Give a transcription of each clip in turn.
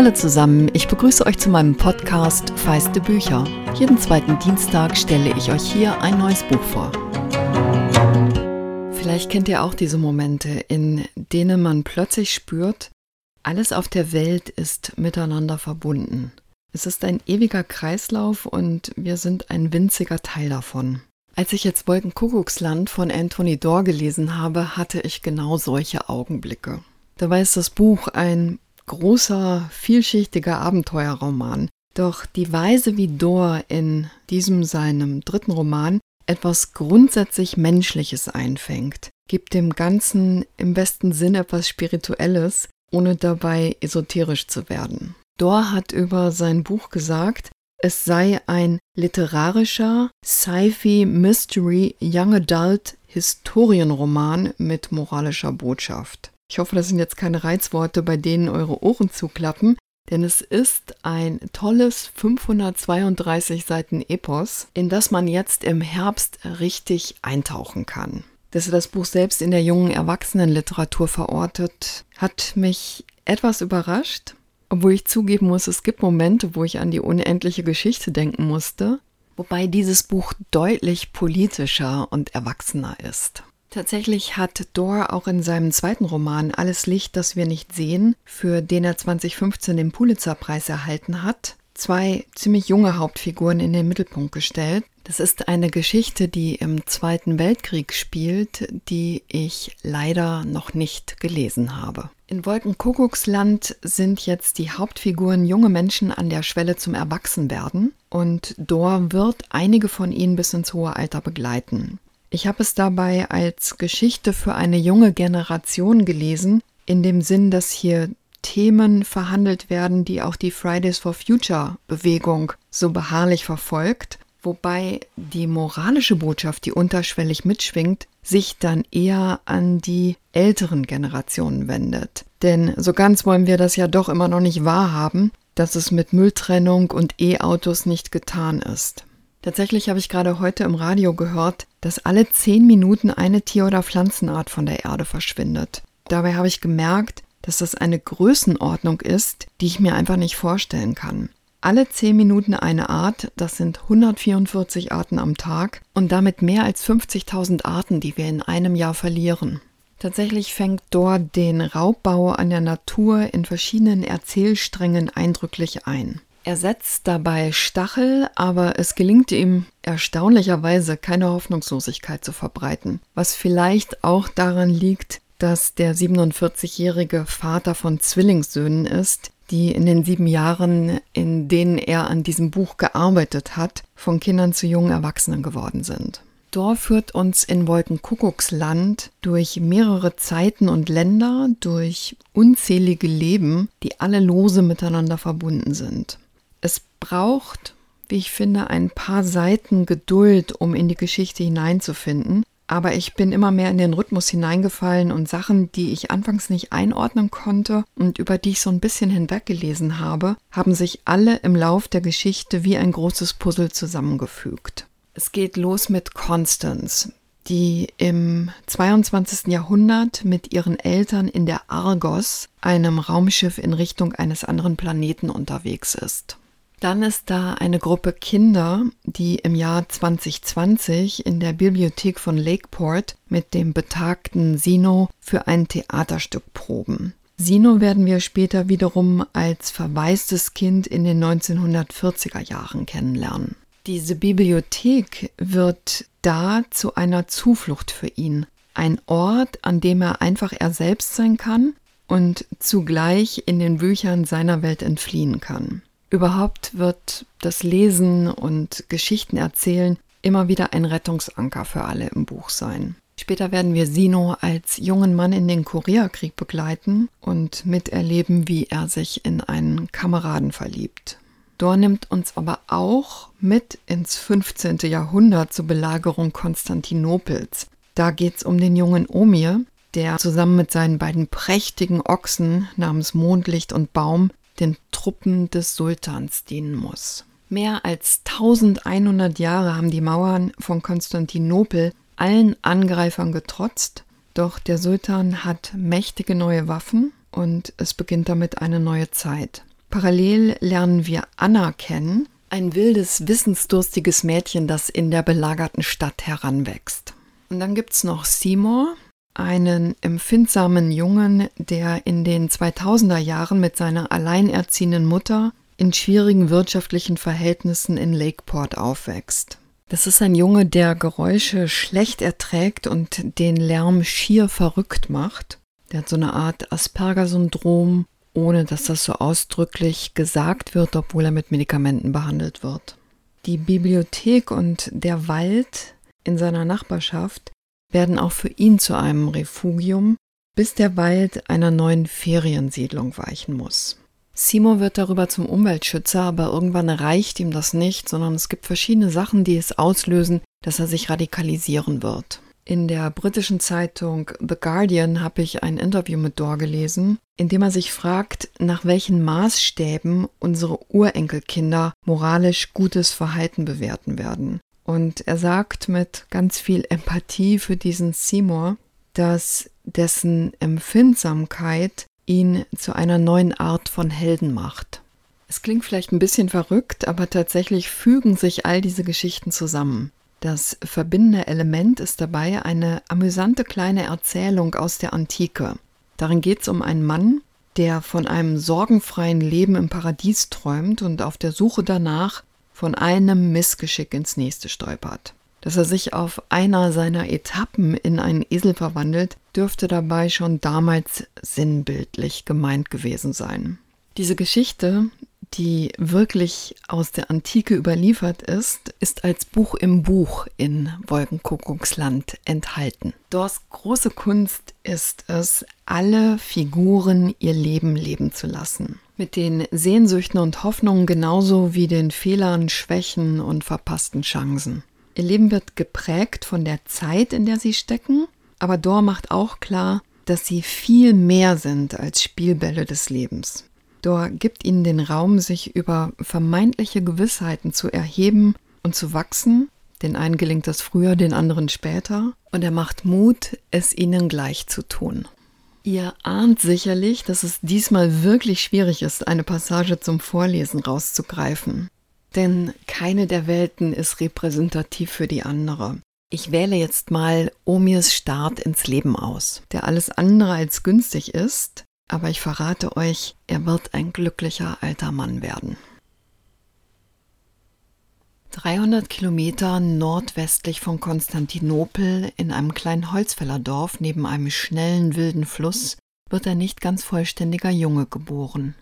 Hallo zusammen, ich begrüße euch zu meinem Podcast Feiste Bücher. Jeden zweiten Dienstag stelle ich euch hier ein neues Buch vor. Vielleicht kennt ihr auch diese Momente, in denen man plötzlich spürt, alles auf der Welt ist miteinander verbunden. Es ist ein ewiger Kreislauf und wir sind ein winziger Teil davon. Als ich jetzt Wolkenkuckucksland von Anthony Dorr gelesen habe, hatte ich genau solche Augenblicke. Dabei ist das Buch ein großer, vielschichtiger Abenteuerroman. Doch die Weise, wie Dor in diesem seinem dritten Roman etwas grundsätzlich Menschliches einfängt, gibt dem Ganzen im besten Sinn etwas Spirituelles, ohne dabei esoterisch zu werden. Dor hat über sein Buch gesagt, es sei ein literarischer Sci-Fi Mystery Young Adult Historienroman mit moralischer Botschaft. Ich hoffe, das sind jetzt keine Reizworte, bei denen eure Ohren zuklappen, denn es ist ein tolles 532 Seiten Epos, in das man jetzt im Herbst richtig eintauchen kann. Dass er das Buch selbst in der jungen Erwachsenenliteratur verortet, hat mich etwas überrascht, obwohl ich zugeben muss, es gibt Momente, wo ich an die unendliche Geschichte denken musste, wobei dieses Buch deutlich politischer und erwachsener ist. Tatsächlich hat Dor auch in seinem zweiten Roman Alles Licht, das wir nicht sehen, für den er 2015 den Pulitzerpreis erhalten hat, zwei ziemlich junge Hauptfiguren in den Mittelpunkt gestellt. Das ist eine Geschichte, die im Zweiten Weltkrieg spielt, die ich leider noch nicht gelesen habe. In Wolkenkuckucksland sind jetzt die Hauptfiguren junge Menschen an der Schwelle zum Erwachsenwerden und Dor wird einige von ihnen bis ins hohe Alter begleiten. Ich habe es dabei als Geschichte für eine junge Generation gelesen, in dem Sinn, dass hier Themen verhandelt werden, die auch die Fridays for Future Bewegung so beharrlich verfolgt, wobei die moralische Botschaft, die unterschwellig mitschwingt, sich dann eher an die älteren Generationen wendet. Denn so ganz wollen wir das ja doch immer noch nicht wahrhaben, dass es mit Mülltrennung und E-Autos nicht getan ist. Tatsächlich habe ich gerade heute im Radio gehört, dass alle zehn Minuten eine Tier- oder Pflanzenart von der Erde verschwindet. Dabei habe ich gemerkt, dass das eine Größenordnung ist, die ich mir einfach nicht vorstellen kann. Alle zehn Minuten eine Art, das sind 144 Arten am Tag und damit mehr als 50.000 Arten, die wir in einem Jahr verlieren. Tatsächlich fängt dort den Raubbau an der Natur in verschiedenen Erzählsträngen eindrücklich ein. Er setzt dabei Stachel, aber es gelingt ihm erstaunlicherweise keine Hoffnungslosigkeit zu verbreiten, was vielleicht auch daran liegt, dass der 47-jährige Vater von Zwillingssöhnen ist, die in den sieben Jahren, in denen er an diesem Buch gearbeitet hat, von Kindern zu jungen Erwachsenen geworden sind. Dor führt uns in Wolkenkuckucksland durch mehrere Zeiten und Länder, durch unzählige Leben, die alle lose miteinander verbunden sind. Es braucht, wie ich finde, ein paar Seiten Geduld, um in die Geschichte hineinzufinden. Aber ich bin immer mehr in den Rhythmus hineingefallen und Sachen, die ich anfangs nicht einordnen konnte und über die ich so ein bisschen hinweggelesen habe, haben sich alle im Lauf der Geschichte wie ein großes Puzzle zusammengefügt. Es geht los mit Constance, die im 22. Jahrhundert mit ihren Eltern in der Argos, einem Raumschiff in Richtung eines anderen Planeten unterwegs ist. Dann ist da eine Gruppe Kinder, die im Jahr 2020 in der Bibliothek von Lakeport mit dem betagten Sino für ein Theaterstück proben. Sino werden wir später wiederum als verwaistes Kind in den 1940er Jahren kennenlernen. Diese Bibliothek wird da zu einer Zuflucht für ihn. Ein Ort, an dem er einfach er selbst sein kann und zugleich in den Büchern seiner Welt entfliehen kann. Überhaupt wird das Lesen und Geschichten erzählen immer wieder ein Rettungsanker für alle im Buch sein. Später werden wir Sino als jungen Mann in den Koreakrieg begleiten und miterleben, wie er sich in einen Kameraden verliebt. Dor nimmt uns aber auch mit ins 15. Jahrhundert zur Belagerung Konstantinopels. Da geht es um den jungen Omir, der zusammen mit seinen beiden prächtigen Ochsen namens Mondlicht und Baum den Truppen des Sultans dienen muss. Mehr als 1100 Jahre haben die Mauern von Konstantinopel allen Angreifern getrotzt, doch der Sultan hat mächtige neue Waffen und es beginnt damit eine neue Zeit. Parallel lernen wir Anna kennen, ein wildes, wissensdurstiges Mädchen, das in der belagerten Stadt heranwächst. Und dann gibt es noch Seymour, einen empfindsamen Jungen, der in den 2000er Jahren mit seiner alleinerziehenden Mutter in schwierigen wirtschaftlichen Verhältnissen in Lakeport aufwächst. Das ist ein Junge, der Geräusche schlecht erträgt und den Lärm schier verrückt macht. Der hat so eine Art Asperger-Syndrom, ohne dass das so ausdrücklich gesagt wird, obwohl er mit Medikamenten behandelt wird. Die Bibliothek und der Wald in seiner Nachbarschaft werden auch für ihn zu einem Refugium, bis der Wald einer neuen Feriensiedlung weichen muss. Simo wird darüber zum Umweltschützer, aber irgendwann reicht ihm das nicht, sondern es gibt verschiedene Sachen, die es auslösen, dass er sich radikalisieren wird. In der britischen Zeitung The Guardian habe ich ein Interview mit Dor gelesen, in dem er sich fragt, nach welchen Maßstäben unsere Urenkelkinder moralisch gutes Verhalten bewerten werden. Und er sagt mit ganz viel Empathie für diesen Seymour, dass dessen Empfindsamkeit ihn zu einer neuen Art von Helden macht. Es klingt vielleicht ein bisschen verrückt, aber tatsächlich fügen sich all diese Geschichten zusammen. Das verbindende Element ist dabei eine amüsante kleine Erzählung aus der Antike. Darin geht es um einen Mann, der von einem sorgenfreien Leben im Paradies träumt und auf der Suche danach von einem Missgeschick ins nächste stolpert. Dass er sich auf einer seiner Etappen in einen Esel verwandelt, dürfte dabei schon damals sinnbildlich gemeint gewesen sein. Diese Geschichte, die wirklich aus der Antike überliefert ist, ist als Buch im Buch in Wolkenkuckucksland enthalten. Dors große Kunst ist es, alle Figuren ihr Leben leben zu lassen mit den Sehnsüchten und Hoffnungen genauso wie den Fehlern, Schwächen und verpassten Chancen. Ihr Leben wird geprägt von der Zeit, in der sie stecken, aber Dor macht auch klar, dass sie viel mehr sind als Spielbälle des Lebens. Dor gibt ihnen den Raum, sich über vermeintliche Gewissheiten zu erheben und zu wachsen. Den einen gelingt das früher, den anderen später. Und er macht Mut, es ihnen gleich zu tun. Ihr ahnt sicherlich, dass es diesmal wirklich schwierig ist, eine Passage zum Vorlesen rauszugreifen. Denn keine der Welten ist repräsentativ für die andere. Ich wähle jetzt mal Omirs Start ins Leben aus, der alles andere als günstig ist, aber ich verrate euch, er wird ein glücklicher alter Mann werden. 300 Kilometer nordwestlich von Konstantinopel in einem kleinen Holzfällerdorf neben einem schnellen wilden Fluss wird ein nicht ganz vollständiger Junge geboren.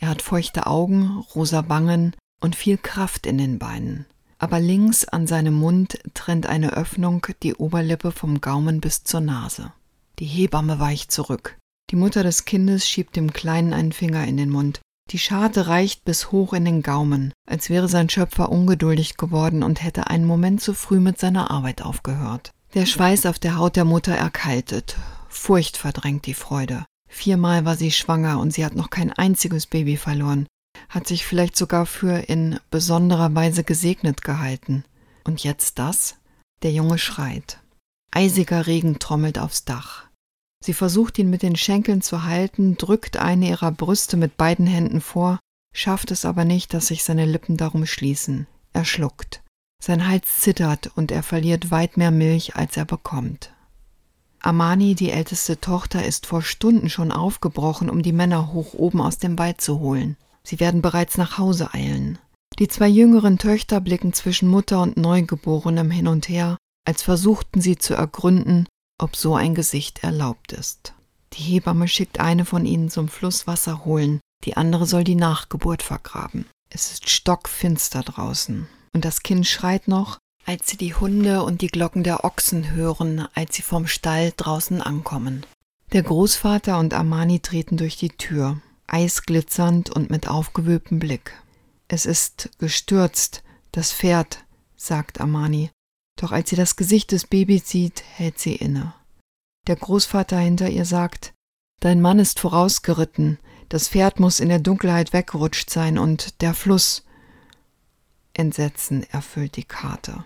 Er hat feuchte Augen, rosa Wangen und viel Kraft in den Beinen. Aber links an seinem Mund trennt eine Öffnung die Oberlippe vom Gaumen bis zur Nase. Die Hebamme weicht zurück. Die Mutter des Kindes schiebt dem Kleinen einen Finger in den Mund. Die Scharte reicht bis hoch in den Gaumen, als wäre sein Schöpfer ungeduldig geworden und hätte einen Moment zu früh mit seiner Arbeit aufgehört. Der Schweiß auf der Haut der Mutter erkaltet. Furcht verdrängt die Freude. Viermal war sie schwanger und sie hat noch kein einziges Baby verloren, hat sich vielleicht sogar für in besonderer Weise gesegnet gehalten. Und jetzt das? Der Junge schreit. Eisiger Regen trommelt aufs Dach. Sie versucht ihn mit den Schenkeln zu halten, drückt eine ihrer Brüste mit beiden Händen vor, schafft es aber nicht, dass sich seine Lippen darum schließen. Er schluckt. Sein Hals zittert und er verliert weit mehr Milch, als er bekommt. Amani, die älteste Tochter, ist vor Stunden schon aufgebrochen, um die Männer hoch oben aus dem Wald zu holen. Sie werden bereits nach Hause eilen. Die zwei jüngeren Töchter blicken zwischen Mutter und Neugeborenem hin und her, als versuchten sie zu ergründen, ob so ein Gesicht erlaubt ist. Die Hebamme schickt eine von ihnen zum Fluss Wasser holen, die andere soll die Nachgeburt vergraben. Es ist stockfinster draußen, und das Kind schreit noch, als sie die Hunde und die Glocken der Ochsen hören, als sie vom Stall draußen ankommen. Der Großvater und Amani treten durch die Tür, eisglitzernd und mit aufgewölbtem Blick. Es ist gestürzt, das Pferd, sagt Amani. Doch als sie das Gesicht des Babys sieht, hält sie inne. Der Großvater hinter ihr sagt, Dein Mann ist vorausgeritten, das Pferd muss in der Dunkelheit weggerutscht sein und der Fluss. Entsetzen erfüllt die Karte.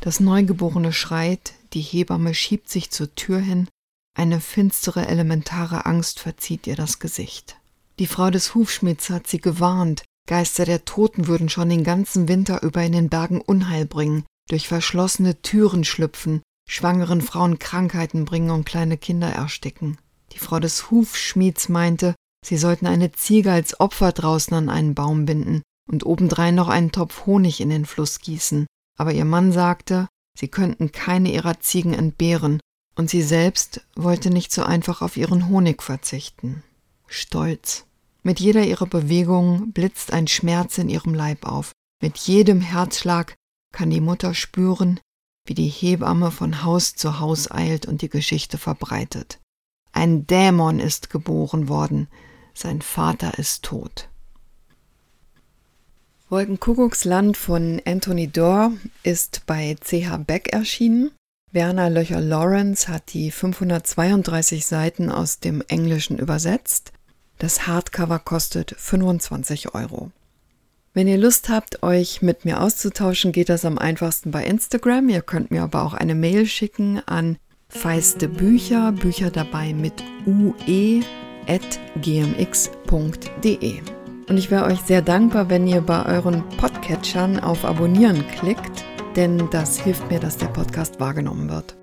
Das Neugeborene schreit, die Hebamme schiebt sich zur Tür hin, eine finstere, elementare Angst verzieht ihr das Gesicht. Die Frau des Hufschmieds hat sie gewarnt, Geister der Toten würden schon den ganzen Winter über in den Bergen Unheil bringen, durch verschlossene Türen schlüpfen, schwangeren Frauen Krankheiten bringen und kleine Kinder ersticken. Die Frau des Hufschmieds meinte, sie sollten eine Ziege als Opfer draußen an einen Baum binden und obendrein noch einen Topf Honig in den Fluss gießen. Aber ihr Mann sagte, sie könnten keine ihrer Ziegen entbehren, und sie selbst wollte nicht so einfach auf ihren Honig verzichten. Stolz. Mit jeder ihrer Bewegungen blitzt ein Schmerz in ihrem Leib auf. Mit jedem Herzschlag kann die Mutter spüren, wie die Hebamme von Haus zu Haus eilt und die Geschichte verbreitet. Ein Dämon ist geboren worden, sein Vater ist tot. Wolkenkuckucksland von Anthony Dorr ist bei CH Beck erschienen. Werner Löcher-Lawrence hat die 532 Seiten aus dem Englischen übersetzt. Das Hardcover kostet 25 Euro. Wenn ihr Lust habt, euch mit mir auszutauschen, geht das am einfachsten bei Instagram. Ihr könnt mir aber auch eine Mail schicken an feiste Bücher, Bücher dabei mit ue.gmx.de. Und ich wäre euch sehr dankbar, wenn ihr bei euren Podcatchern auf Abonnieren klickt, denn das hilft mir, dass der Podcast wahrgenommen wird.